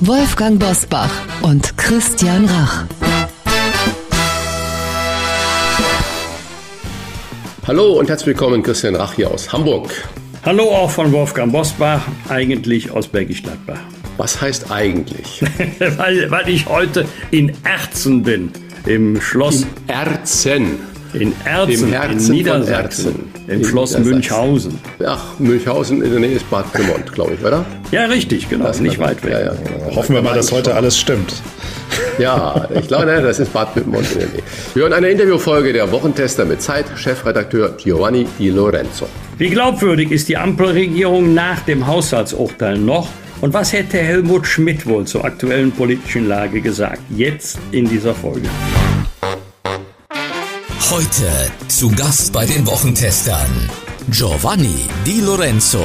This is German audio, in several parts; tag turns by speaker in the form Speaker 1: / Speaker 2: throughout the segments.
Speaker 1: Wolfgang Bosbach und Christian Rach.
Speaker 2: Hallo und herzlich willkommen, Christian Rach hier aus Hamburg.
Speaker 3: Hallo auch von Wolfgang Bosbach, eigentlich aus Bergisch Gladbach.
Speaker 2: Was heißt eigentlich?
Speaker 3: weil, weil ich heute in Erzen bin, im Schloss.
Speaker 2: In Erzen.
Speaker 3: In Erzen,
Speaker 2: Im Herzen
Speaker 3: in Niedersachsen,
Speaker 2: von Erzen.
Speaker 3: Im
Speaker 2: In
Speaker 3: Schloss. Münchhausen.
Speaker 2: Ach, Münchhausen in der Nähe ist Bad Pyrmont, glaube ich, oder?
Speaker 3: Ja, richtig, genau,
Speaker 2: Das-
Speaker 3: nicht weit weg.
Speaker 2: Ja, ja, genau.
Speaker 4: Hoffen wir mal, dass heute alles stimmt.
Speaker 2: Ja, ich glaube, ne, das ist Bad Pyrmont in der Nähe. Wir hören eine Interviewfolge der Wochentester mit Zeit-Chefredakteur Giovanni Di Lorenzo.
Speaker 3: Wie glaubwürdig ist die Ampelregierung nach dem Haushaltsurteil noch? Und was hätte Helmut Schmidt wohl zur aktuellen politischen Lage gesagt? Jetzt in dieser Folge.
Speaker 5: Heute zu Gast bei den Wochentestern Giovanni Di Lorenzo.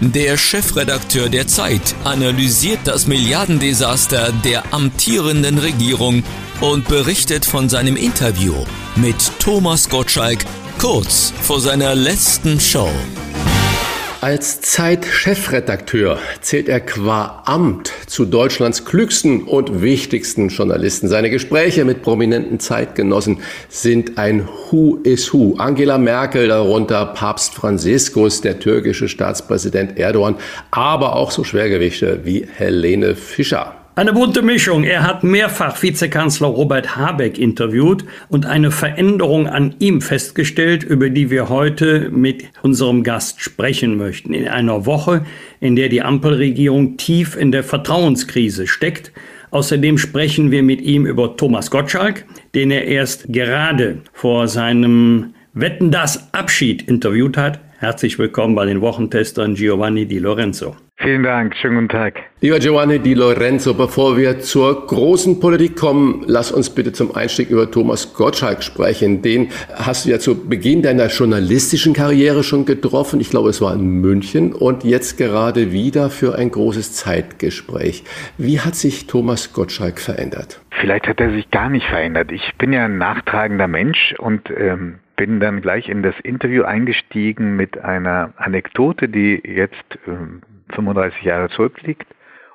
Speaker 5: Der Chefredakteur der Zeit analysiert das Milliardendesaster der amtierenden Regierung und berichtet von seinem Interview mit Thomas Gottschalk kurz vor seiner letzten Show.
Speaker 2: Als Zeit-Chefredakteur zählt er qua Amt zu Deutschlands klügsten und wichtigsten Journalisten. Seine Gespräche mit prominenten Zeitgenossen sind ein Who is Who. Angela Merkel, darunter Papst Franziskus, der türkische Staatspräsident Erdogan, aber auch so Schwergewichte wie Helene Fischer.
Speaker 3: Eine bunte Mischung. Er hat mehrfach Vizekanzler Robert Habeck interviewt und eine Veränderung an ihm festgestellt, über die wir heute mit unserem Gast sprechen möchten. In einer Woche, in der die Ampelregierung tief in der Vertrauenskrise steckt. Außerdem sprechen wir mit ihm über Thomas Gottschalk, den er erst gerade vor seinem Wetten das Abschied interviewt hat. Herzlich willkommen bei den Wochentestern Giovanni Di Lorenzo.
Speaker 6: Vielen Dank, schönen guten Tag.
Speaker 2: Lieber Giovanni Di Lorenzo, bevor wir zur großen Politik kommen, lass uns bitte zum Einstieg über Thomas Gottschalk sprechen. Den hast du ja zu Beginn deiner journalistischen Karriere schon getroffen. Ich glaube, es war in München und jetzt gerade wieder für ein großes Zeitgespräch. Wie hat sich Thomas Gottschalk verändert?
Speaker 6: Vielleicht hat er sich gar nicht verändert. Ich bin ja ein nachtragender Mensch und ähm, bin dann gleich in das Interview eingestiegen mit einer Anekdote, die jetzt ähm, 35 Jahre zurückliegt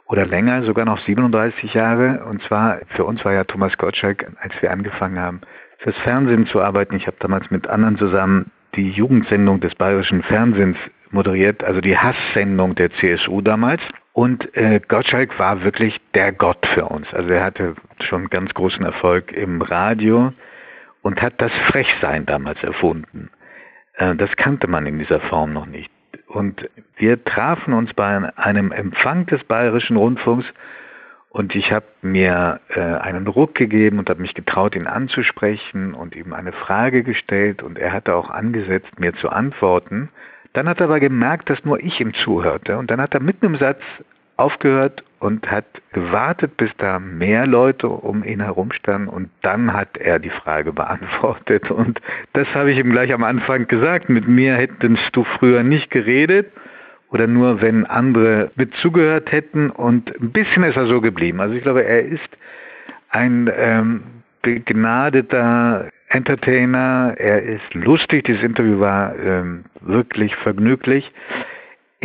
Speaker 6: oder länger, sogar noch 37 Jahre. Und zwar, für uns war ja Thomas Gottschalk, als wir angefangen haben, fürs Fernsehen zu arbeiten. Ich habe damals mit anderen zusammen die Jugendsendung des bayerischen Fernsehens moderiert, also die Hasssendung der CSU damals. Und äh, Gottschalk war wirklich der Gott für uns. Also er hatte schon ganz großen Erfolg im Radio und hat das Frechsein damals erfunden. Äh, das kannte man in dieser Form noch nicht. Und wir trafen uns bei einem Empfang des Bayerischen Rundfunks und ich habe mir äh, einen Ruck gegeben und habe mich getraut, ihn anzusprechen und ihm eine Frage gestellt und er hatte auch angesetzt, mir zu antworten. Dann hat er aber gemerkt, dass nur ich ihm zuhörte und dann hat er mitten im Satz aufgehört und hat gewartet, bis da mehr Leute um ihn herum standen und dann hat er die Frage beantwortet und das habe ich ihm gleich am Anfang gesagt. Mit mir hättest du früher nicht geredet oder nur wenn andere mit zugehört hätten und ein bisschen ist er so geblieben. Also ich glaube, er ist ein ähm, begnadeter Entertainer, er ist lustig, dieses Interview war ähm, wirklich vergnüglich.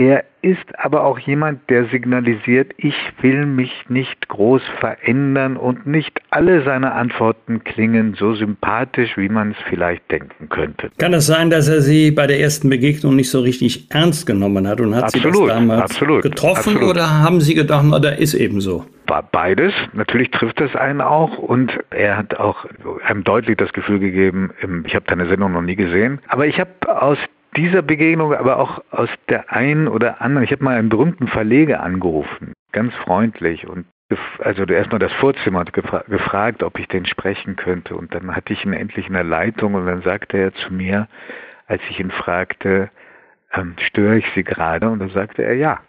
Speaker 6: Er ist aber auch jemand, der signalisiert, ich will mich nicht groß verändern und nicht alle seine Antworten klingen so sympathisch, wie man es vielleicht denken könnte.
Speaker 3: Kann es sein, dass er Sie bei der ersten Begegnung nicht so richtig ernst genommen hat und hat Sie
Speaker 6: Absolut,
Speaker 3: das damals
Speaker 6: absolut,
Speaker 3: getroffen
Speaker 6: absolut.
Speaker 3: oder haben Sie gedacht, na, der ist eben so?
Speaker 6: Beides. Natürlich trifft es einen auch und er hat auch einem deutlich das Gefühl gegeben, ich habe deine Sendung noch nie gesehen, aber ich habe aus dieser Begegnung, aber auch aus der einen oder anderen, ich habe mal einen berühmten Verleger angerufen, ganz freundlich und also erstmal das Vorzimmer und gefra gefragt, ob ich den sprechen könnte und dann hatte ich ihn endlich in der Leitung und dann sagte er zu mir, als ich ihn fragte, ähm, störe ich Sie gerade? Und dann sagte er ja.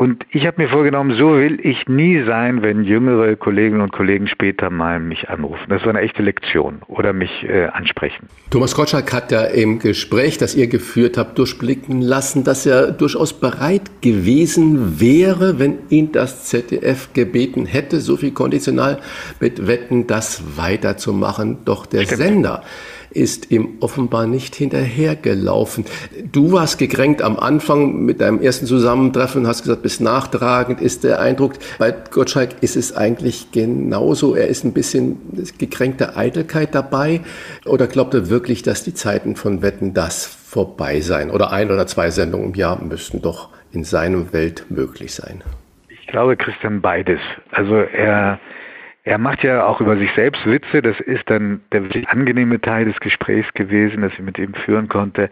Speaker 6: Und ich habe mir vorgenommen, so will ich nie sein, wenn jüngere Kolleginnen und Kollegen später mal mich anrufen. Das war eine echte Lektion oder mich äh, ansprechen.
Speaker 2: Thomas Gottschalk hat ja im Gespräch, das ihr geführt habt, durchblicken lassen, dass er durchaus bereit gewesen wäre, wenn ihn das ZDF gebeten hätte, so viel konditional mit Wetten, das weiterzumachen. Doch der Stimmt. Sender ist ihm offenbar nicht hinterhergelaufen. Du warst gekränkt am Anfang mit deinem ersten Zusammentreffen hast gesagt, bis nachtragend ist der Eindruck. Bei Gottschalk ist es eigentlich genauso. Er ist ein bisschen gekränkte Eitelkeit dabei. Oder glaubt er wirklich, dass die Zeiten von Wetten das vorbei sein? Oder ein oder zwei Sendungen im Jahr müssten doch in seinem Welt möglich sein?
Speaker 6: Ich glaube, Christian, beides. Also er er macht ja auch über sich selbst Witze. Das ist dann der angenehme Teil des Gesprächs gewesen, das ich mit ihm führen konnte.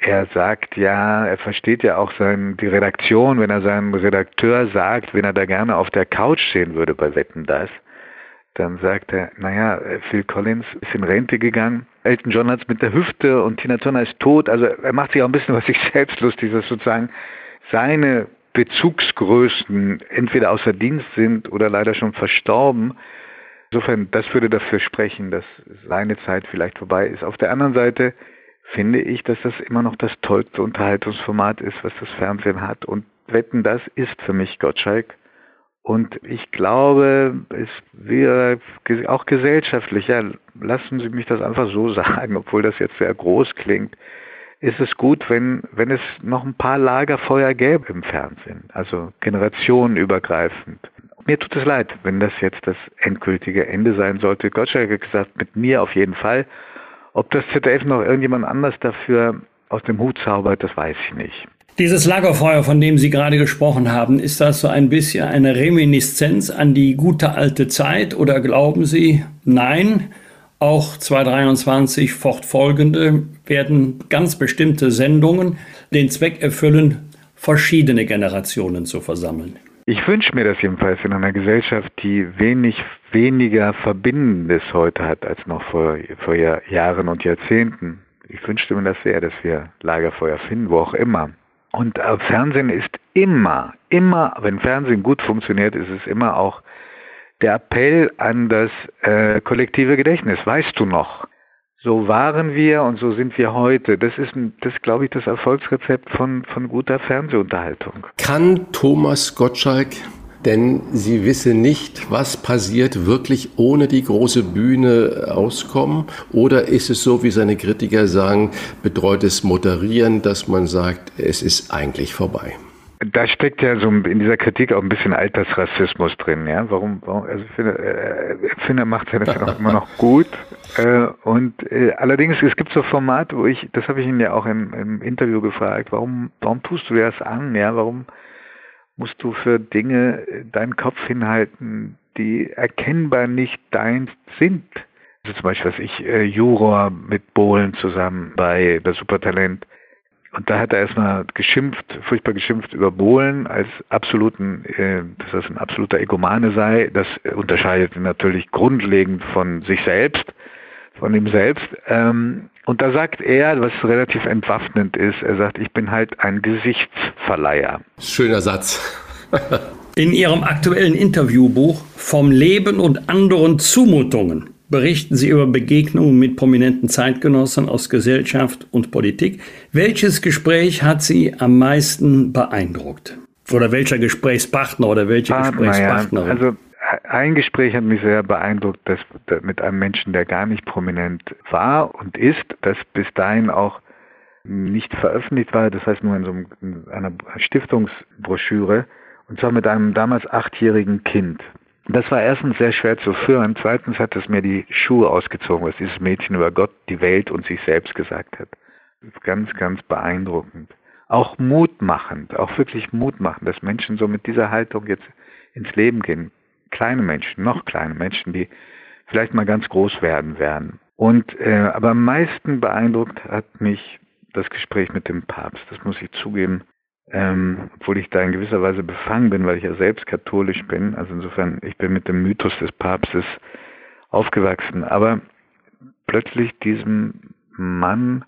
Speaker 6: Er sagt ja, er versteht ja auch sein, die Redaktion, wenn er seinem Redakteur sagt, wenn er da gerne auf der Couch sehen würde bei Wetten das, dann sagt er, naja, Phil Collins ist in Rente gegangen, Elton John hat es mit der Hüfte und Tina Turner ist tot. Also er macht sich auch ein bisschen über sich selbst lustig, dass sozusagen seine Bezugsgrößen entweder außer Dienst sind oder leider schon verstorben. Insofern, das würde dafür sprechen, dass seine Zeit vielleicht vorbei ist. Auf der anderen Seite finde ich, dass das immer noch das tollste Unterhaltungsformat ist, was das Fernsehen hat. Und Wetten, das ist für mich Gottschalk. Und ich glaube, es wäre auch gesellschaftlich, ja, lassen Sie mich das einfach so sagen, obwohl das jetzt sehr groß klingt, ist es gut, wenn, wenn es noch ein paar Lagerfeuer gäbe im Fernsehen, also generationenübergreifend. Mir tut es leid, wenn das jetzt das endgültige Ende sein sollte. Gottschalk hat gesagt, mit mir auf jeden Fall. Ob das ZDF noch irgendjemand anders dafür aus dem Hut zaubert, das weiß ich nicht.
Speaker 3: Dieses Lagerfeuer, von dem Sie gerade gesprochen haben, ist das so ein bisschen eine Reminiszenz an die gute alte Zeit oder glauben Sie, nein, auch 2023 fortfolgende werden ganz bestimmte Sendungen den Zweck erfüllen, verschiedene Generationen zu versammeln.
Speaker 6: Ich wünsche mir das jedenfalls in einer Gesellschaft, die wenig weniger Verbindendes heute hat als noch vor, vor Jahren und Jahrzehnten. Ich wünschte mir das sehr, dass wir Lagerfeuer finden, wo auch immer. Und äh, Fernsehen ist immer, immer, wenn Fernsehen gut funktioniert, ist es immer auch der Appell an das äh, kollektive Gedächtnis. Weißt du noch? So waren wir und so sind wir heute. Das ist, das glaube ich, das Erfolgsrezept von, von guter Fernsehunterhaltung.
Speaker 2: Kann Thomas Gottschalk denn sie wisse nicht, was passiert, wirklich ohne die große Bühne auskommen? Oder ist es so, wie seine Kritiker sagen, betreutes Moderieren, dass man sagt, es ist eigentlich vorbei?
Speaker 6: Da steckt ja so in dieser Kritik auch ein bisschen Altersrassismus drin, ja. Warum, warum also ich finde, äh, Erfinder macht ja das auch immer noch gut. Äh, und äh, allerdings, es gibt so Formate, wo ich, das habe ich ihn ja auch im, im Interview gefragt, warum, warum tust du dir das an, ja? Warum musst du für Dinge deinen Kopf hinhalten, die erkennbar nicht deins sind? Also zum Beispiel, was ich, äh, Juror mit Bohlen zusammen bei der Supertalent und da hat er erstmal geschimpft, furchtbar geschimpft über Bohlen als absoluten, äh, dass das ein absoluter Egomane sei. Das unterscheidet ihn natürlich grundlegend von sich selbst, von ihm selbst. Ähm, und da sagt er, was relativ entwaffnend ist, er sagt, ich bin halt ein Gesichtsverleiher.
Speaker 2: Schöner Satz.
Speaker 3: In Ihrem aktuellen Interviewbuch Vom Leben und anderen Zumutungen berichten Sie über Begegnungen mit prominenten Zeitgenossen aus Gesellschaft und Politik. Welches Gespräch hat Sie am meisten beeindruckt? Oder welcher Gesprächspartner oder welche Partner, Gesprächspartnerin?
Speaker 6: Ja. Also ein Gespräch hat mich sehr beeindruckt, das mit einem Menschen, der gar nicht prominent war und ist, das bis dahin auch nicht veröffentlicht war, das heißt nur in so einer Stiftungsbroschüre, und zwar mit einem damals achtjährigen Kind. Das war erstens sehr schwer zu führen. Zweitens hat es mir die Schuhe ausgezogen, was dieses Mädchen über Gott, die Welt und sich selbst gesagt hat. Ganz, ganz beeindruckend. Auch mutmachend, auch wirklich mutmachend, dass Menschen so mit dieser Haltung jetzt ins Leben gehen. Kleine Menschen, noch kleine Menschen, die vielleicht mal ganz groß werden werden. Und äh, aber am meisten beeindruckt hat mich das Gespräch mit dem Papst. Das muss ich zugeben ähm, obwohl ich da in gewisser Weise befangen bin, weil ich ja selbst katholisch bin. Also insofern, ich bin mit dem Mythos des Papstes aufgewachsen. Aber plötzlich diesem Mann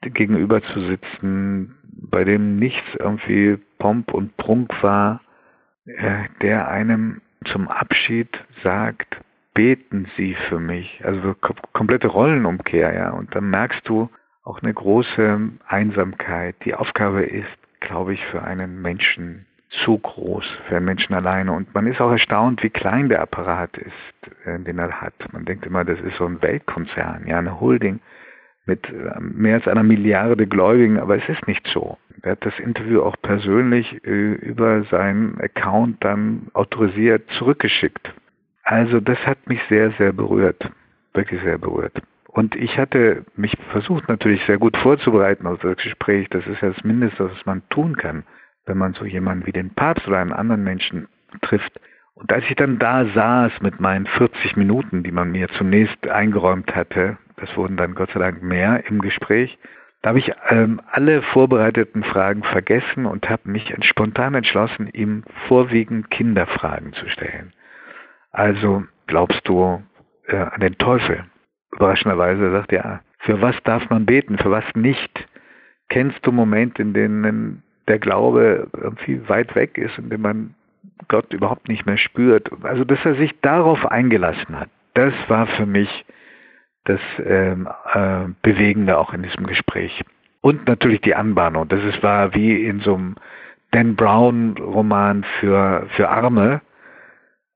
Speaker 6: gegenüber zu sitzen, bei dem nichts irgendwie Pomp und Prunk war, äh, der einem zum Abschied sagt, beten Sie für mich. Also komplette Rollenumkehr, ja. Und dann merkst du auch eine große Einsamkeit. Die Aufgabe ist, glaube ich, für einen Menschen zu groß, für einen Menschen alleine. Und man ist auch erstaunt, wie klein der Apparat ist, äh, den er hat. Man denkt immer, das ist so ein Weltkonzern, ja, eine Holding mit äh, mehr als einer Milliarde Gläubigen, aber es ist nicht so. Er hat das Interview auch persönlich äh, über seinen Account dann autorisiert zurückgeschickt. Also das hat mich sehr, sehr berührt. Wirklich sehr berührt. Und ich hatte mich versucht natürlich sehr gut vorzubereiten auf das Gespräch. Das ist ja das Mindeste, was man tun kann, wenn man so jemanden wie den Papst oder einen anderen Menschen trifft. Und als ich dann da saß mit meinen 40 Minuten, die man mir zunächst eingeräumt hatte, das wurden dann Gott sei Dank mehr im Gespräch, da habe ich ähm, alle vorbereiteten Fragen vergessen und habe mich spontan entschlossen, ihm vorwiegend Kinderfragen zu stellen. Also glaubst du äh, an den Teufel? Überraschenderweise sagt er, für was darf man beten, für was nicht? Kennst du Momente, in denen der Glaube irgendwie weit weg ist, in dem man Gott überhaupt nicht mehr spürt? Also, dass er sich darauf eingelassen hat, das war für mich das ähm, äh, Bewegende auch in diesem Gespräch. Und natürlich die Anbahnung. Das ist, war wie in so einem Dan Brown Roman für, für Arme.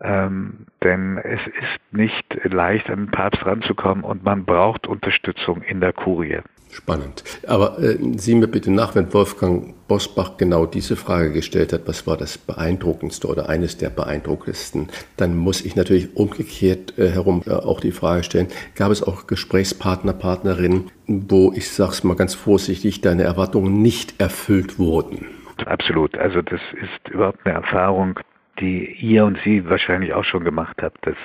Speaker 6: Ähm, denn es ist nicht leicht, an den Papst ranzukommen und man braucht Unterstützung in der Kurie.
Speaker 2: Spannend. Aber äh, sieh mir bitte nach, wenn Wolfgang Bosbach genau diese Frage gestellt hat, was war das beeindruckendste oder eines der beeindruckendsten, dann muss ich natürlich umgekehrt äh, herum äh, auch die Frage stellen, gab es auch Gesprächspartner, Partnerinnen, wo ich sag's mal ganz vorsichtig, deine Erwartungen nicht erfüllt wurden?
Speaker 6: Absolut. Also das ist überhaupt eine Erfahrung, die ihr und sie wahrscheinlich auch schon gemacht habt, dass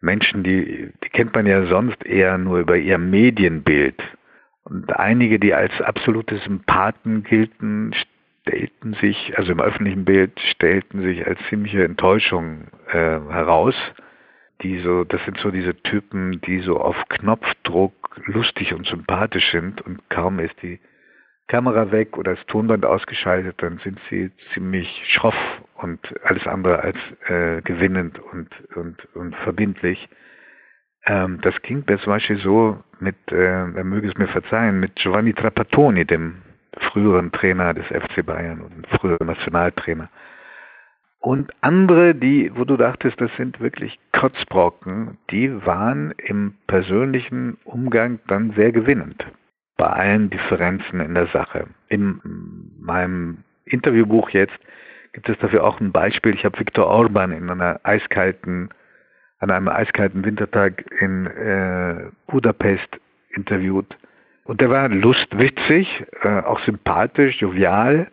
Speaker 6: Menschen, die, die kennt man ja sonst eher nur über ihr Medienbild. Und einige, die als absolute Sympathen gelten, stellten sich, also im öffentlichen Bild, stellten sich als ziemliche Enttäuschung äh, heraus. Die so, das sind so diese Typen, die so auf Knopfdruck lustig und sympathisch sind und kaum ist die Kamera weg oder das Tonband ausgeschaltet, dann sind sie ziemlich schroff und alles andere als äh, gewinnend und, und, und verbindlich. Ähm, das ging mir zum Beispiel so mit, äh, er möge es mir verzeihen, mit Giovanni Trapattoni, dem früheren Trainer des FC Bayern und früheren Nationaltrainer. Und andere, die, wo du dachtest, das sind wirklich Kotzbrocken, die waren im persönlichen Umgang dann sehr gewinnend. Bei allen Differenzen in der Sache. In meinem Interviewbuch jetzt gibt es dafür auch ein Beispiel. Ich habe Viktor Orban in einer eiskalten an einem eiskalten Wintertag in äh, Budapest interviewt. Und der war lustwitzig, äh, auch sympathisch, jovial.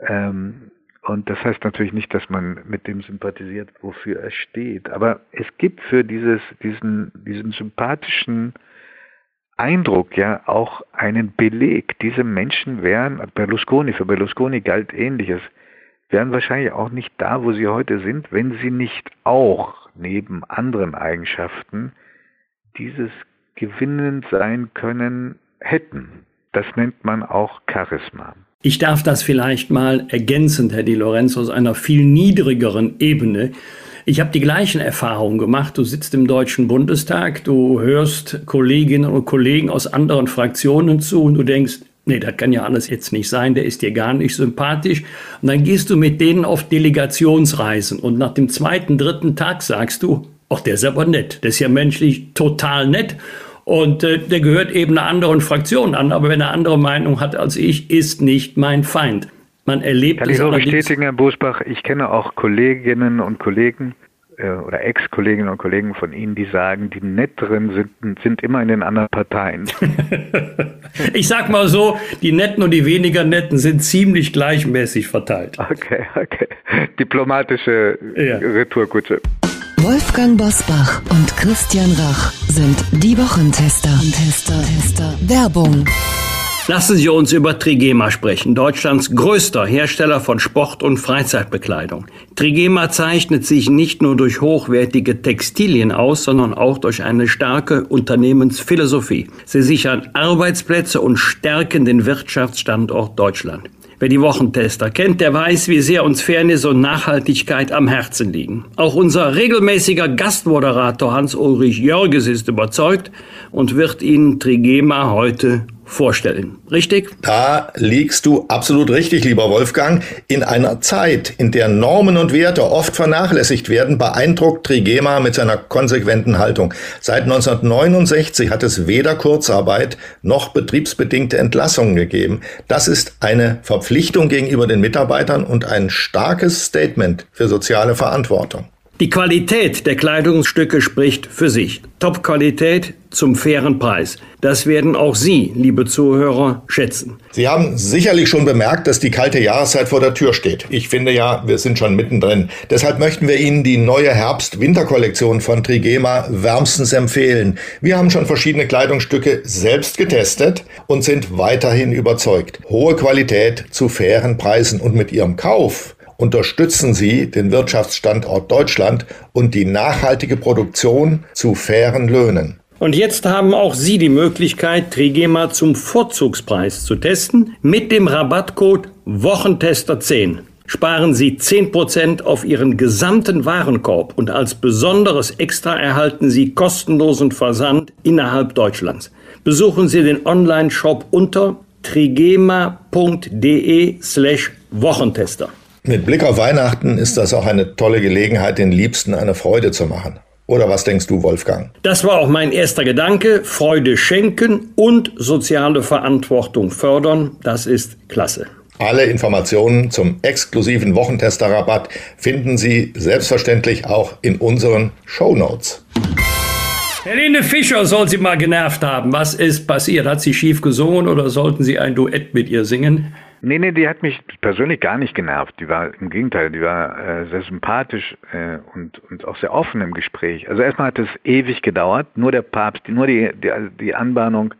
Speaker 6: Ähm, und das heißt natürlich nicht, dass man mit dem sympathisiert, wofür er steht. Aber es gibt für dieses, diesen, diesen sympathischen Eindruck ja auch einen Beleg. Diese Menschen wären, Berlusconi, für Berlusconi galt ähnliches, wären wahrscheinlich auch nicht da, wo sie heute sind, wenn sie nicht auch neben anderen Eigenschaften dieses gewinnend sein können hätten. Das nennt man auch Charisma.
Speaker 3: Ich darf das vielleicht mal ergänzend, Herr Di Lorenzo, aus einer viel niedrigeren Ebene. Ich habe die gleichen Erfahrungen gemacht. Du sitzt im Deutschen Bundestag, du hörst Kolleginnen und Kollegen aus anderen Fraktionen zu und du denkst, nee, das kann ja alles jetzt nicht sein, der ist dir gar nicht sympathisch. Und dann gehst du mit denen auf Delegationsreisen und nach dem zweiten, dritten Tag sagst du, ach, der ist aber nett, der ist ja menschlich total nett. Und äh, der gehört eben einer anderen Fraktion an, aber wenn er andere Meinung hat als ich, ist nicht mein Feind. Man erlebt
Speaker 6: Kann ich nur bestätigen, Herr Busbach, ich kenne auch Kolleginnen und Kollegen, äh, oder Ex-Kolleginnen und Kollegen von Ihnen, die sagen, die Netteren sind, sind immer in den anderen Parteien.
Speaker 3: ich sag mal so, die Netten und die weniger Netten sind ziemlich gleichmäßig verteilt.
Speaker 6: Okay, okay. Diplomatische ja. Retourkutsche.
Speaker 1: Wolfgang Bosbach und Christian Rach sind die Wochentester. Tester, Tester. Werbung.
Speaker 3: Lassen Sie uns über Trigema sprechen, Deutschlands größter Hersteller von Sport- und Freizeitbekleidung. Trigema zeichnet sich nicht nur durch hochwertige Textilien aus, sondern auch durch eine starke Unternehmensphilosophie. Sie sichern Arbeitsplätze und stärken den Wirtschaftsstandort Deutschland. Wer die Wochentester kennt, der weiß, wie sehr uns Fairness und Nachhaltigkeit am Herzen liegen. Auch unser regelmäßiger Gastmoderator Hans-Ulrich Jörges ist überzeugt und wird Ihnen Trigema heute vorstellen. Richtig?
Speaker 4: Da liegst du absolut richtig, lieber Wolfgang. In einer Zeit, in der Normen und Werte oft vernachlässigt werden, beeindruckt Trigema mit seiner konsequenten Haltung. Seit 1969 hat es weder Kurzarbeit noch betriebsbedingte Entlassungen gegeben. Das ist eine Verpflichtung gegenüber den Mitarbeitern und ein starkes Statement für soziale Verantwortung.
Speaker 3: Die Qualität der Kleidungsstücke spricht für sich. Top-Qualität zum fairen Preis. Das werden auch Sie, liebe Zuhörer, schätzen.
Speaker 4: Sie haben sicherlich schon bemerkt, dass die kalte Jahreszeit vor der Tür steht. Ich finde ja, wir sind schon mittendrin. Deshalb möchten wir Ihnen die neue Herbst-Winter-Kollektion von Trigema wärmstens empfehlen. Wir haben schon verschiedene Kleidungsstücke selbst getestet und sind weiterhin überzeugt. Hohe Qualität zu fairen Preisen und mit Ihrem Kauf unterstützen Sie den Wirtschaftsstandort Deutschland und die nachhaltige Produktion zu fairen Löhnen.
Speaker 3: Und jetzt haben auch Sie die Möglichkeit, Trigema zum Vorzugspreis zu testen mit dem Rabattcode Wochentester10. Sparen Sie 10% auf Ihren gesamten Warenkorb und als besonderes Extra erhalten Sie kostenlosen Versand innerhalb Deutschlands. Besuchen Sie den Online-Shop unter trigema.de slash Wochentester.
Speaker 4: Mit Blick auf Weihnachten ist das auch eine tolle Gelegenheit, den Liebsten eine Freude zu machen. Oder was denkst du, Wolfgang?
Speaker 3: Das war auch mein erster Gedanke. Freude schenken und soziale Verantwortung fördern. Das ist klasse.
Speaker 4: Alle Informationen zum exklusiven Wochentester-Rabatt finden Sie selbstverständlich auch in unseren Show Notes.
Speaker 3: Helene Fischer soll sie mal genervt haben. Was ist passiert? Hat sie schief gesungen oder sollten Sie ein Duett mit ihr singen?
Speaker 6: Nee, nee, die hat mich persönlich gar nicht genervt. Die war im Gegenteil, die war äh, sehr sympathisch äh, und, und auch sehr offen im Gespräch. Also erstmal hat es ewig gedauert. Nur der Papst, nur die, die, die Anbahnung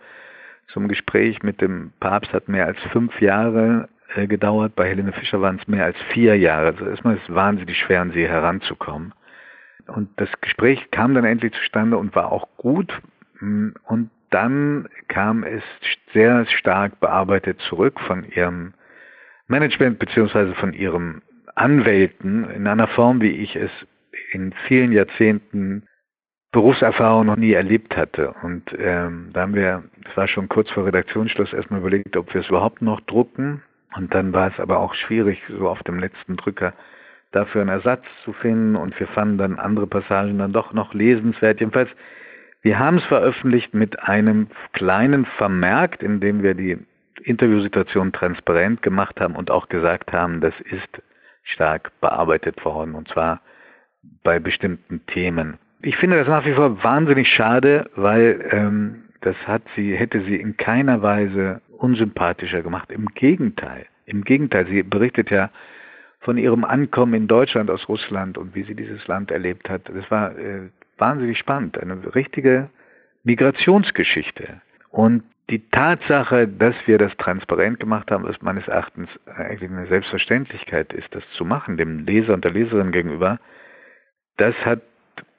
Speaker 6: zum Gespräch mit dem Papst hat mehr als fünf Jahre äh, gedauert. Bei Helene Fischer waren es mehr als vier Jahre. Also erstmal ist es wahnsinnig schwer, an sie heranzukommen. Und das Gespräch kam dann endlich zustande und war auch gut. Und dann kam es sehr stark bearbeitet zurück von ihrem Management beziehungsweise von ihrem Anwälten in einer Form, wie ich es in vielen Jahrzehnten Berufserfahrung noch nie erlebt hatte. Und ähm, da haben wir, das war schon kurz vor Redaktionsschluss, erstmal überlegt, ob wir es überhaupt noch drucken. Und dann war es aber auch schwierig, so auf dem letzten Drücker dafür einen Ersatz zu finden. Und wir fanden dann andere Passagen dann doch noch lesenswert. Jedenfalls wir haben es veröffentlicht mit einem kleinen Vermerk, in dem wir die Interviewsituation transparent gemacht haben und auch gesagt haben, das ist stark bearbeitet worden und zwar bei bestimmten Themen. Ich finde das nach wie vor wahnsinnig schade, weil ähm, das hat sie, hätte sie in keiner Weise unsympathischer gemacht. Im Gegenteil. Im Gegenteil, sie berichtet ja von ihrem Ankommen in Deutschland aus Russland und wie sie dieses Land erlebt hat. Das war äh, wahnsinnig spannend, eine richtige Migrationsgeschichte. Und die Tatsache, dass wir das transparent gemacht haben, ist meines Erachtens eigentlich eine Selbstverständlichkeit ist, das zu machen, dem Leser und der Leserin gegenüber, das hat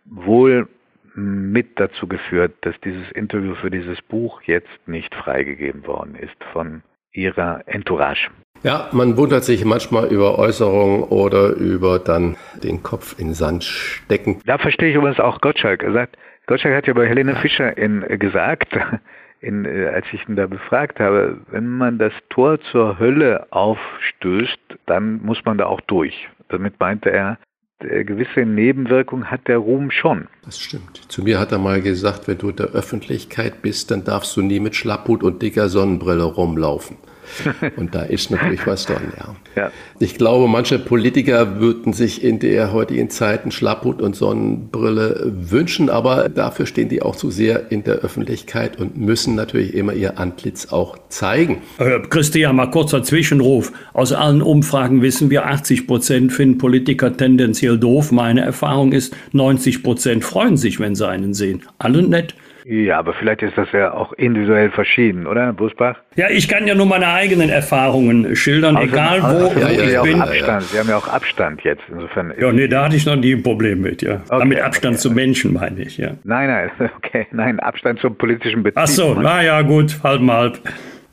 Speaker 6: wohl mit dazu geführt, dass dieses Interview für dieses Buch jetzt nicht freigegeben worden ist von ihrer Entourage.
Speaker 2: Ja, man wundert sich manchmal über Äußerungen oder über dann den Kopf in Sand stecken.
Speaker 6: Da verstehe ich übrigens auch Gottschalk. Er sagt, Gottschalk hat ja bei Helene Fischer in, äh, gesagt, in, äh, als ich ihn da befragt habe, wenn man das Tor zur Hölle aufstößt, dann muss man da auch durch. Damit meinte er, gewisse Nebenwirkungen hat der Ruhm schon.
Speaker 2: Das stimmt. Zu mir hat er mal gesagt, wenn du in der Öffentlichkeit bist, dann darfst du nie mit Schlapphut und dicker Sonnenbrille rumlaufen. Und da ist natürlich was dran, ja. ja. Ich glaube, manche Politiker würden sich in der heutigen Zeit einen Schlapphut und Sonnenbrille wünschen, aber dafür stehen die auch zu sehr in der Öffentlichkeit und müssen natürlich immer ihr Antlitz auch zeigen.
Speaker 3: Äh, Christian, mal kurzer Zwischenruf. Aus allen Umfragen wissen wir, 80 Prozent finden Politiker tendenziell doof. Meine Erfahrung ist, 90 Prozent freuen sich, wenn sie einen sehen. Alle nett.
Speaker 6: Ja, aber vielleicht ist das ja auch individuell verschieden, oder, Herr Busbach?
Speaker 3: Ja, ich kann ja nur meine eigenen Erfahrungen schildern, außerdem, egal wo
Speaker 6: ja,
Speaker 3: ich
Speaker 6: ja,
Speaker 3: bin.
Speaker 6: Abstand. Sie haben ja auch Abstand jetzt, insofern.
Speaker 3: Ja, nee, da hatte ich noch nie ein Problem mit, ja. Okay, mit Abstand okay. zu Menschen, meine ich, ja.
Speaker 6: Nein, nein, okay, nein, Abstand zum politischen Betrieb.
Speaker 3: Ach so, naja, gut, halb mal halb.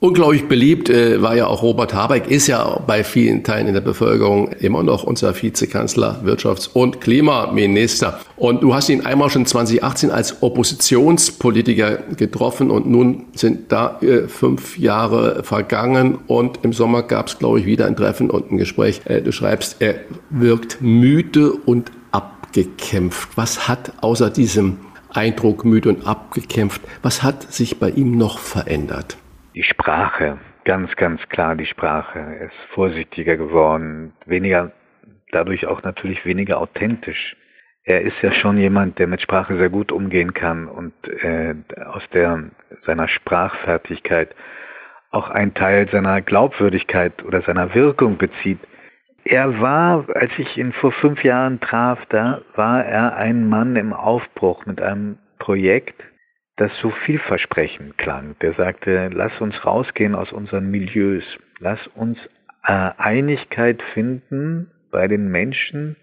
Speaker 2: Unglaublich beliebt äh, war ja auch Robert Habeck, ist ja bei vielen Teilen in der Bevölkerung immer noch unser Vizekanzler, Wirtschafts- und Klimaminister. Und du hast ihn einmal schon 2018 als Oppositionspolitiker getroffen und nun sind da äh, fünf Jahre vergangen und im Sommer gab es, glaube ich, wieder ein Treffen und ein Gespräch. Äh, du schreibst, er wirkt müde und abgekämpft. Was hat außer diesem Eindruck müde und abgekämpft, was hat sich bei ihm noch verändert?
Speaker 6: Die Sprache, ganz, ganz klar die Sprache. Er ist vorsichtiger geworden, weniger, dadurch auch natürlich weniger authentisch. Er ist ja schon jemand, der mit Sprache sehr gut umgehen kann und äh, aus der, seiner Sprachfertigkeit auch einen Teil seiner Glaubwürdigkeit oder seiner Wirkung bezieht. Er war, als ich ihn vor fünf Jahren traf, da war er ein Mann im Aufbruch mit einem Projekt, das so vielversprechend klang. Der sagte, lass uns rausgehen aus unseren Milieus, lass uns äh, Einigkeit finden bei den Menschen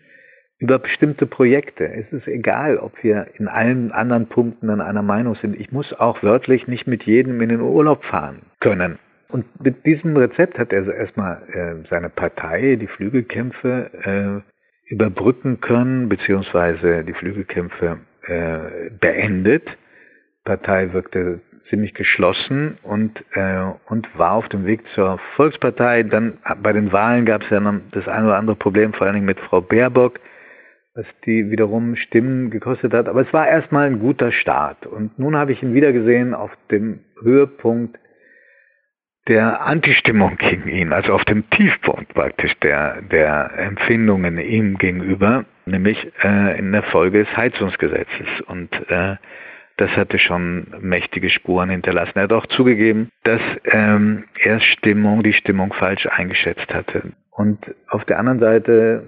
Speaker 6: über bestimmte Projekte. Es ist egal, ob wir in allen anderen Punkten an einer Meinung sind. Ich muss auch wörtlich nicht mit jedem in den Urlaub fahren können. Und mit diesem Rezept hat er erstmal äh, seine Partei, die Flügelkämpfe, äh, überbrücken können, beziehungsweise die Flügelkämpfe äh, beendet Partei wirkte ziemlich geschlossen und, äh, und war auf dem Weg zur Volkspartei. Dann bei den Wahlen gab es ja noch das ein oder andere Problem, vor allen Dingen mit Frau Baerbock, was die wiederum Stimmen gekostet hat. Aber es war erstmal ein guter Start. Und nun habe ich ihn wieder gesehen auf dem Höhepunkt der Antistimmung gegen ihn, also auf dem Tiefpunkt praktisch der, der Empfindungen ihm gegenüber, nämlich äh, in der Folge des Heizungsgesetzes. Und äh, das hatte schon mächtige Spuren hinterlassen. Er hat auch zugegeben, dass ähm, er Stimmung, die Stimmung falsch eingeschätzt hatte. Und auf der anderen Seite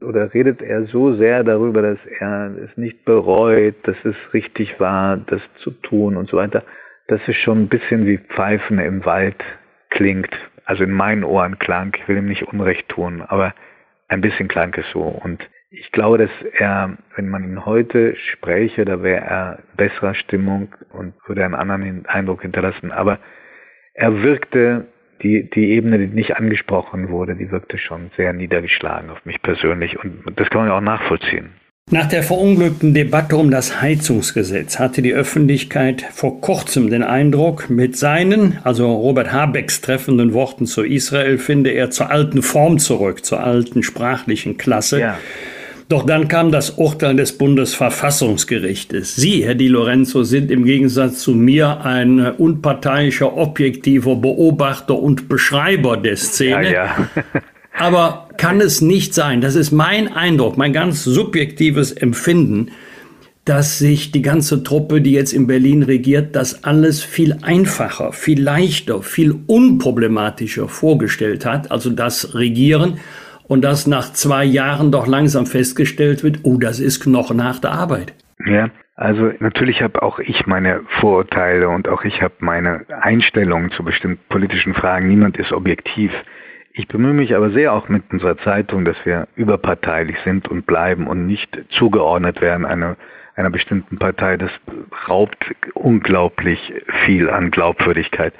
Speaker 6: oder redet er so sehr darüber, dass er es nicht bereut, dass es richtig war, das zu tun und so weiter, dass es schon ein bisschen wie Pfeifen im Wald klingt. Also in meinen Ohren klang, ich will ihm nicht Unrecht tun, aber ein bisschen klang es so. Und ich glaube, dass er, wenn man ihn heute spräche, da wäre er besserer Stimmung und würde einen anderen Eindruck hinterlassen. Aber er wirkte, die, die Ebene, die nicht angesprochen wurde, die wirkte schon sehr niedergeschlagen auf mich persönlich. Und das kann man ja auch nachvollziehen.
Speaker 3: Nach der verunglückten Debatte um das Heizungsgesetz hatte die Öffentlichkeit vor kurzem den Eindruck, mit seinen, also Robert Habecks treffenden Worten zu Israel, finde er zur alten Form zurück, zur alten sprachlichen Klasse. Ja. Doch dann kam das Urteil des Bundesverfassungsgerichtes. Sie, Herr Di Lorenzo, sind im Gegensatz zu mir ein unparteiischer, objektiver Beobachter und Beschreiber der Szene. Ja, ja. Aber kann es nicht sein, das ist mein Eindruck, mein ganz subjektives Empfinden, dass sich die ganze Truppe, die jetzt in Berlin regiert, das alles viel einfacher, viel leichter, viel unproblematischer vorgestellt hat, also das Regieren und dass nach zwei Jahren doch langsam festgestellt wird, oh, das ist knochenharte Arbeit.
Speaker 6: Ja, also natürlich habe auch ich meine Vorurteile und auch ich habe meine Einstellungen zu bestimmten politischen Fragen. Niemand ist objektiv. Ich bemühe mich aber sehr auch mit unserer Zeitung, dass wir überparteilich sind und bleiben und nicht zugeordnet werden einer, einer bestimmten Partei. Das raubt unglaublich viel an Glaubwürdigkeit.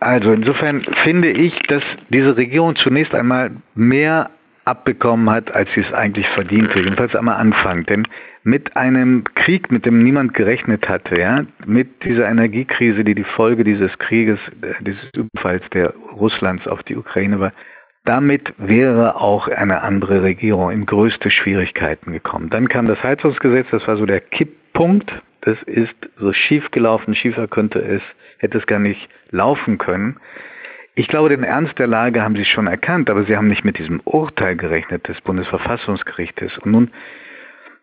Speaker 6: Also insofern finde ich, dass diese Region zunächst einmal mehr abbekommen hat, als sie es eigentlich verdiente. Jedenfalls einmal Anfang. Denn mit einem Krieg, mit dem niemand gerechnet hatte, ja, mit dieser Energiekrise, die die Folge dieses Krieges, äh, dieses Überfalls der Russlands auf die Ukraine war, damit wäre auch eine andere Regierung in größte Schwierigkeiten gekommen. Dann kam das Heizungsgesetz, das war so der Kipppunkt. Das ist so schief gelaufen, schiefer könnte es, hätte es gar nicht laufen können. Ich glaube, den Ernst der Lage haben Sie schon erkannt, aber Sie haben nicht mit diesem Urteil gerechnet des Bundesverfassungsgerichtes. Und nun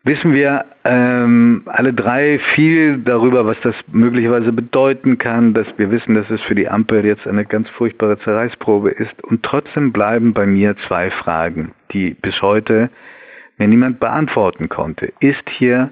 Speaker 6: wissen wir ähm, alle drei viel darüber, was das möglicherweise bedeuten kann, dass wir wissen, dass es für die Ampel jetzt eine ganz furchtbare Zerreißprobe ist. Und trotzdem bleiben bei mir zwei Fragen, die bis heute mir niemand beantworten konnte. Ist hier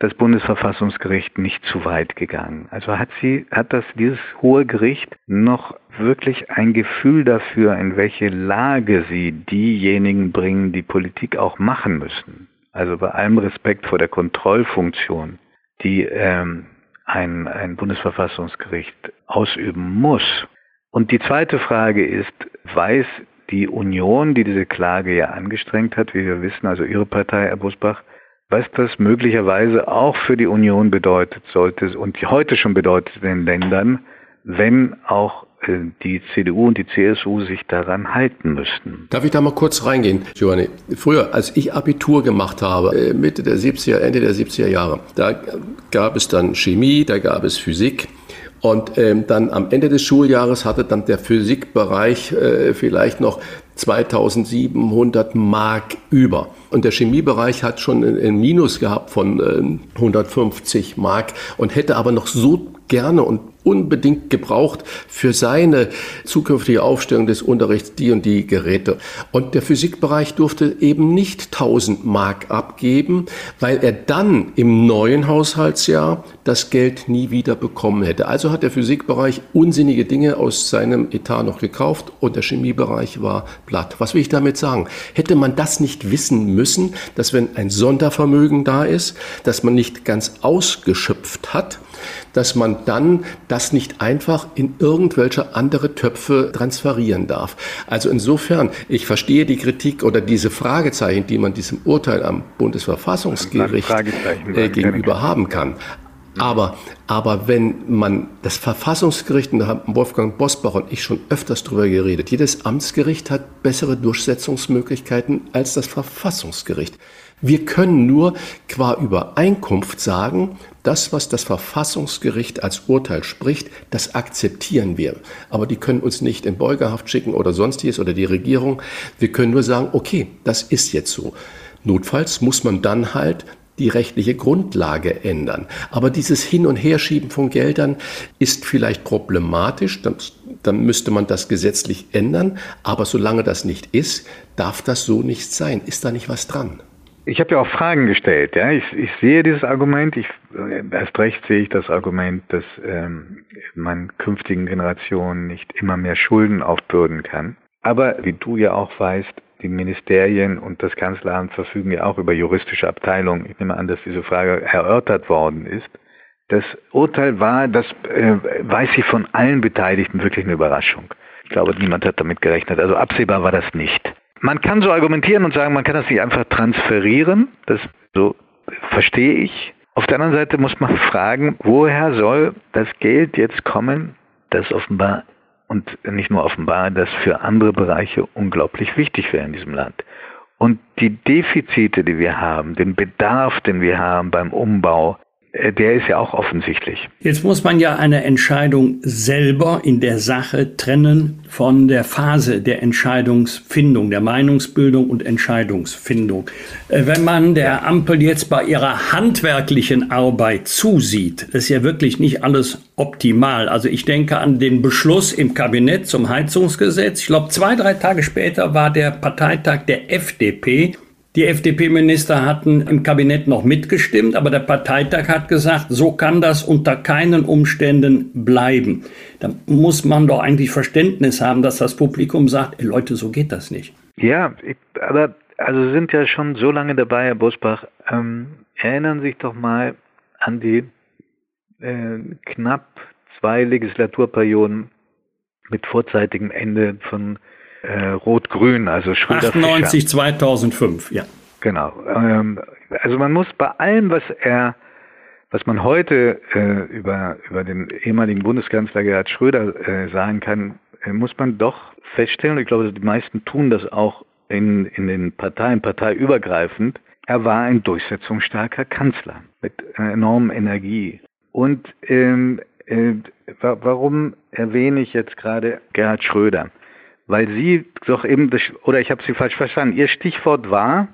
Speaker 6: das Bundesverfassungsgericht nicht zu weit gegangen? Also hat sie, hat das dieses hohe Gericht noch wirklich ein Gefühl dafür, in welche Lage sie diejenigen bringen, die Politik auch machen müssen? Also bei allem Respekt vor der Kontrollfunktion, die ähm, ein, ein Bundesverfassungsgericht ausüben muss, Und die zweite Frage ist, weiß die Union, die diese Klage ja angestrengt hat, wie wir wissen, also Ihre Partei, Herr Busbach, was das möglicherweise auch für die Union bedeutet sollte und heute schon bedeutet in den Ländern, wenn auch äh, die CDU und die CSU sich daran halten müssten.
Speaker 2: Darf ich da mal kurz reingehen, Giovanni? Früher, als ich Abitur gemacht habe, äh, Mitte der 70er, Ende der 70er Jahre, da gab es dann Chemie, da gab es Physik. Und ähm, dann am Ende des Schuljahres hatte dann der Physikbereich äh, vielleicht noch 2700 Mark über. Und der Chemiebereich hat schon ein Minus gehabt von äh, 150 Mark und hätte aber noch so gerne und unbedingt gebraucht für seine zukünftige Aufstellung des Unterrichts die und die Geräte. Und der Physikbereich durfte eben nicht 1000 Mark abgeben, weil er dann im neuen Haushaltsjahr das Geld nie wieder bekommen hätte. Also hat der Physikbereich unsinnige Dinge aus seinem Etat noch gekauft und der Chemiebereich war platt. Was will ich damit sagen? Hätte man das nicht wissen müssen, dass wenn ein Sondervermögen da ist, dass man nicht ganz ausgeschöpft hat, dass man dann das nicht einfach in irgendwelche andere Töpfe transferieren darf. Also insofern, ich verstehe die Kritik oder diese Fragezeichen, die man diesem Urteil am Bundesverfassungsgericht äh, gegenüber haben kann. Aber, aber wenn man das Verfassungsgericht, und da haben Wolfgang Bosbach und ich schon öfters drüber geredet, jedes Amtsgericht hat bessere Durchsetzungsmöglichkeiten als das Verfassungsgericht. Wir können nur qua Übereinkunft sagen, das, was das Verfassungsgericht als Urteil spricht, das akzeptieren wir. Aber die können uns nicht in Beugehaft schicken oder sonstiges oder die Regierung. Wir können nur sagen, okay, das ist jetzt so. Notfalls muss man dann halt die rechtliche Grundlage ändern. Aber dieses Hin- und Herschieben von Geldern ist vielleicht problematisch. Dann, dann, müsste man das gesetzlich ändern. Aber solange das nicht ist, darf das so nicht sein. Ist da nicht was dran?
Speaker 6: Ich habe ja auch Fragen gestellt. Ja, ich, ich sehe dieses Argument. Ich erst recht sehe ich das Argument, dass ähm, man künftigen Generationen nicht immer mehr Schulden aufbürden kann. Aber wie du ja auch weißt, die Ministerien und das Kanzleramt verfügen ja auch über juristische Abteilungen. Ich nehme an, dass diese Frage erörtert worden ist. Das Urteil war, das äh, weiß ich von allen Beteiligten wirklich eine Überraschung. Ich glaube, niemand hat damit gerechnet. Also absehbar war das nicht. Man kann so argumentieren und sagen, man kann das nicht einfach transferieren. Das so verstehe ich. Auf der anderen Seite muss man fragen, woher soll das Geld jetzt kommen, das offenbar und nicht nur offenbar, das für andere Bereiche unglaublich wichtig wäre in diesem Land. Und die Defizite, die wir haben, den Bedarf, den wir haben beim Umbau, der ist ja auch offensichtlich.
Speaker 3: Jetzt muss man ja eine Entscheidung selber in der Sache trennen von der Phase der Entscheidungsfindung, der Meinungsbildung und Entscheidungsfindung. Äh, wenn man der Ampel jetzt bei ihrer handwerklichen Arbeit zusieht, ist ja wirklich nicht alles optimal. Also ich denke an den Beschluss im Kabinett zum Heizungsgesetz. Ich glaube, zwei, drei Tage später war der Parteitag der FDP die FDP-Minister hatten im Kabinett noch mitgestimmt, aber der Parteitag hat gesagt, so kann das unter keinen Umständen bleiben. Da muss man doch eigentlich Verständnis haben, dass das Publikum sagt, ey Leute, so geht das nicht.
Speaker 6: Ja, aber also sind ja schon so lange dabei, Herr Busbach. Ähm, erinnern Sie sich doch mal an die äh, knapp zwei Legislaturperioden mit vorzeitigem Ende von äh, Rot-Grün, also
Speaker 3: Schröder 98, Fischer. 2005, ja.
Speaker 6: Genau. Ähm, also man muss bei allem, was er, was man heute äh, über, über den ehemaligen Bundeskanzler Gerhard Schröder äh, sagen kann, äh, muss man doch feststellen, und ich glaube, die meisten tun das auch in, in den Parteien, parteiübergreifend, er war ein durchsetzungsstarker Kanzler mit enormer Energie. Und ähm, äh, warum erwähne ich jetzt gerade Gerhard Schröder? Weil Sie doch eben, oder ich habe Sie falsch verstanden, Ihr Stichwort war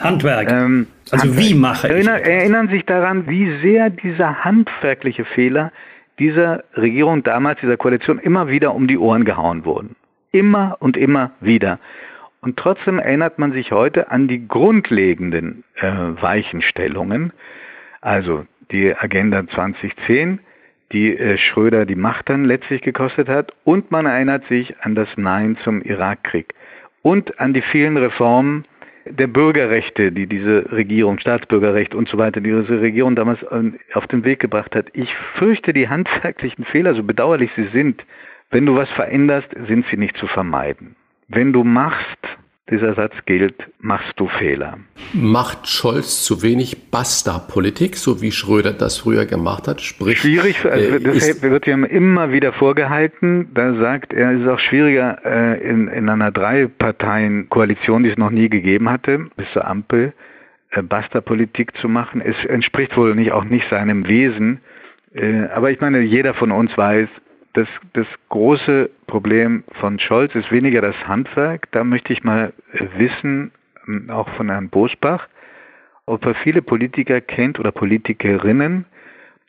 Speaker 3: Handwerk. Ähm, also Handwerk. wie mache ich?
Speaker 6: Erinner, erinnern sich daran, wie sehr dieser handwerkliche Fehler dieser Regierung damals, dieser Koalition immer wieder um die Ohren gehauen wurden. Immer und immer wieder. Und trotzdem erinnert man sich heute an die grundlegenden äh, Weichenstellungen, also die Agenda 2010, die äh, Schröder die Macht dann letztlich gekostet hat. Und man erinnert sich an das Nein zum Irakkrieg und an die vielen Reformen der Bürgerrechte, die diese Regierung, Staatsbürgerrecht und so weiter, die diese Regierung damals auf den Weg gebracht hat. Ich fürchte, die handwerklichen Fehler, so bedauerlich sie sind, Wenn du was veränderst, sind sie nicht zu vermeiden. Wenn du machst, dieser Satz gilt, machst du Fehler.
Speaker 2: Macht Scholz zu wenig Basta-Politik, so wie Schröder das früher gemacht hat?
Speaker 6: Sprich, Schwierig, also äh, das wird ihm immer wieder vorgehalten. Da sagt er, es ist auch schwieriger äh, in, in einer Drei-Parteien-Koalition, die es noch nie gegeben hatte, bis zur Ampel, äh, Basta-Politik zu machen. Es entspricht wohl nicht, auch nicht seinem Wesen. Aber ich meine, jeder von uns weiß, das, das große Problem von Scholz ist weniger das Handwerk. Da möchte ich mal wissen, ähm, auch von Herrn Bosbach, ob er viele Politiker kennt oder Politikerinnen,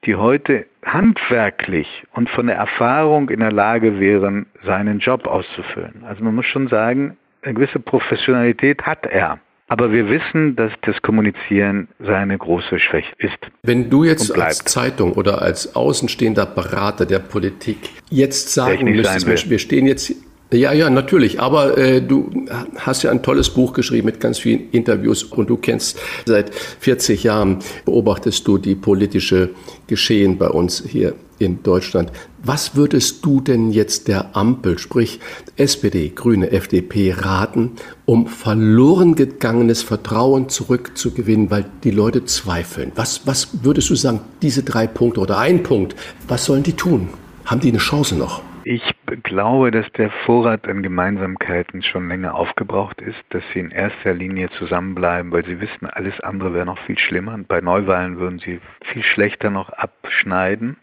Speaker 6: die heute handwerklich und von der Erfahrung in der Lage wären, seinen Job auszufüllen. Also man muss schon sagen, eine gewisse Professionalität hat er. Aber wir wissen, dass das Kommunizieren seine große Schwäche ist.
Speaker 2: Wenn du jetzt als Zeitung oder als außenstehender Berater der Politik jetzt sagen müsstest, wir stehen jetzt ja, ja, natürlich. Aber äh, du hast ja ein tolles Buch geschrieben mit ganz vielen Interviews und du kennst seit 40 Jahren, beobachtest du die politische Geschehen bei uns hier in Deutschland. Was würdest du denn jetzt der Ampel, sprich SPD, Grüne, FDP, raten, um verloren gegangenes Vertrauen zurückzugewinnen, weil die Leute zweifeln? Was, was würdest du sagen, diese drei Punkte oder ein Punkt, was sollen die tun? Haben die eine Chance noch?
Speaker 6: Ich glaube, dass der Vorrat an Gemeinsamkeiten schon länger aufgebraucht ist, dass sie in erster Linie zusammenbleiben, weil sie wissen, alles andere wäre noch viel schlimmer. Und bei Neuwahlen würden sie viel schlechter noch abschneiden.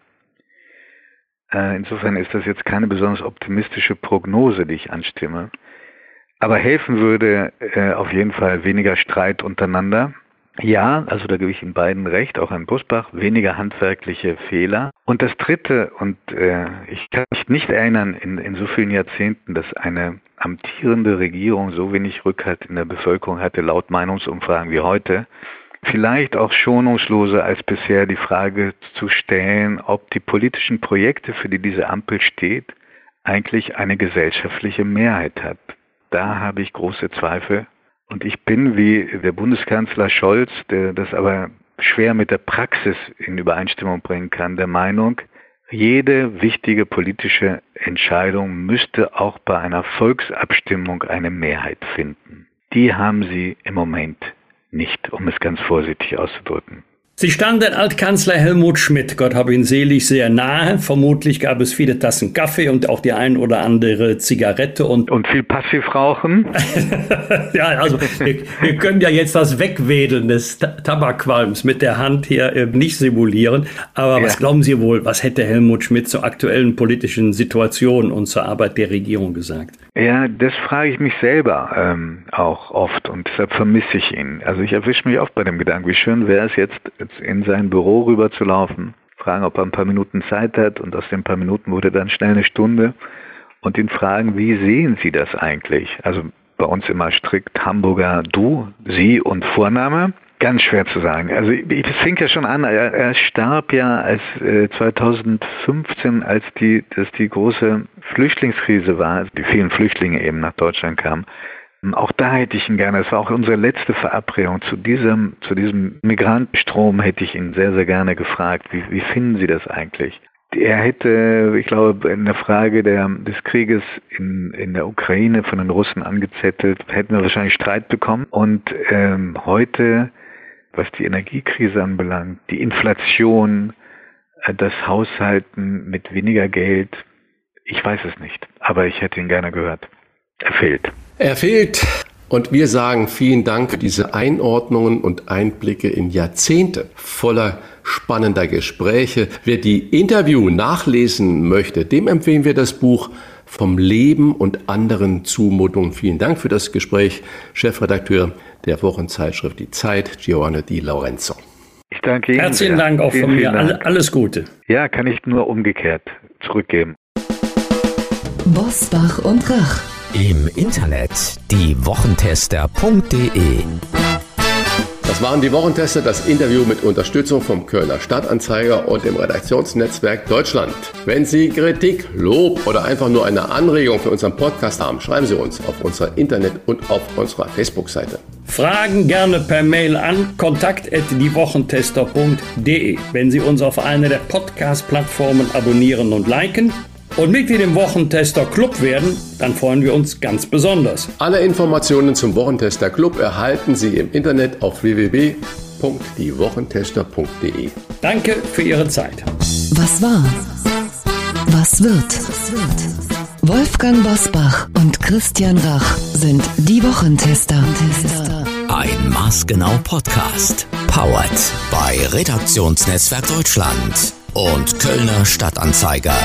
Speaker 6: Äh, insofern ist das jetzt keine besonders optimistische Prognose, die ich anstimme. Aber helfen würde äh, auf jeden Fall weniger Streit untereinander ja, also da gebe ich Ihnen beiden recht, auch Herrn Busbach, weniger handwerkliche Fehler. Und das Dritte, und äh, ich kann mich nicht erinnern in, in so vielen Jahrzehnten, dass eine amtierende Regierung so wenig Rückhalt in der Bevölkerung hatte, laut Meinungsumfragen wie heute, vielleicht auch schonungsloser als bisher die Frage zu stellen, ob die politischen Projekte, für die diese Ampel steht, eigentlich eine gesellschaftliche Mehrheit hat. Da habe ich große Zweifel und ich bin wie der Bundeskanzler Scholz, der das aber schwer mit der Praxis in Übereinstimmung bringen kann, der Meinung, jede wichtige politische Entscheidung müsste auch bei einer Volksabstimmung eine Mehrheit finden. Die haben sie im Moment nicht, um es ganz vorsichtig auszudrücken.
Speaker 3: Sie standen Altkanzler Helmut Schmidt, Gott hab ihn selig, sehr nahe. Vermutlich gab es viele Tassen Kaffee und auch die ein oder andere Zigarette und
Speaker 6: und viel Passivrauchen.
Speaker 3: ja, also wir, wir, können ja jetzt das Wegwedeln des Tabakqualms mit der Hand hier äh, nicht simulieren. Aber ja. was glauben Sie wohl, was hätte Helmut Schmidt zur aktuellen politischen Situation und zur Arbeit der Regierung gesagt?
Speaker 6: Ja, das frage ich mich selber ähm, auch oft und deshalb vermisse ich ihn. Also ich erwische mich oft bei dem Gedanken, wie schön wäre es jetzt, jetzt in sein Büro rüber zu laufen, fragen, ob er ein paar Minuten Zeit hat und aus den paar Minuten wurde dann schnell eine Stunde und ihn fragen, wie sehen Sie das eigentlich? Also bei uns immer strikt Hamburger Du, Sie und Vorname. Ganz schwer zu sagen. Also es fing ja schon an, er, er starb ja als äh, 2015, als die, dass die große Flüchtlingskrise war, die vielen Flüchtlinge eben nach Deutschland kamen. Auch da hätte ich ihn gerne, es war auch unsere letzte Verabredung, zu diesem, zu diesem Migrantenstrom hätte ich ihn sehr, sehr gerne gefragt, wie, wie finden Sie das eigentlich? Er hätte, ich glaube, in der Frage der, des Krieges in, in der Ukraine von den Russen angezettelt, hätten wir wahrscheinlich Streit bekommen. Und ähm, heute was die Energiekrise anbelangt, die Inflation, äh, das Haushalten mit weniger Geld. Ich weiß es nicht, aber ich hätte ihn gerne gehört. Er fehlt.
Speaker 2: Er fehlt. Und wir sagen vielen Dank für diese Einordnungen und Einblicke in Jahrzehnte voller spannender Gespräche. Wer die Interview nachlesen möchte, dem empfehlen wir das Buch vom Leben und anderen Zumutungen. Vielen Dank für das Gespräch, Chefredakteur der Wochenzeitschrift Die Zeit, Giovanni Di Lorenzo.
Speaker 3: Ich danke Ihnen. Herzlichen Dank auch vielen, von mir. Dank. Alles Gute.
Speaker 6: Ja, kann ich nur umgekehrt zurückgeben.
Speaker 1: Bosbach und Rach.
Speaker 5: Im Internet diewochentester.de
Speaker 2: das waren die Wochentester, das Interview mit Unterstützung vom Kölner Stadtanzeiger und dem Redaktionsnetzwerk Deutschland. Wenn Sie Kritik, Lob oder einfach nur eine Anregung für unseren Podcast haben, schreiben Sie uns auf unserer Internet- und auf unserer Facebook-Seite.
Speaker 3: Fragen gerne per Mail an kontakt.diewochentester.de. Wenn Sie uns auf einer der Podcast-Plattformen abonnieren und liken, und Mitglied im Wochentester Club werden, dann freuen wir uns ganz besonders.
Speaker 2: Alle Informationen zum Wochentester Club erhalten Sie im Internet auf www.diewochentester.de.
Speaker 3: Danke für Ihre Zeit.
Speaker 1: Was war? Was wird? Wolfgang Bosbach und Christian Rach sind die Wochentester.
Speaker 5: Ein maßgenau Podcast. Powered bei Redaktionsnetzwerk Deutschland und Kölner Stadtanzeiger.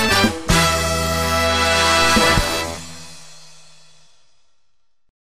Speaker 5: Thank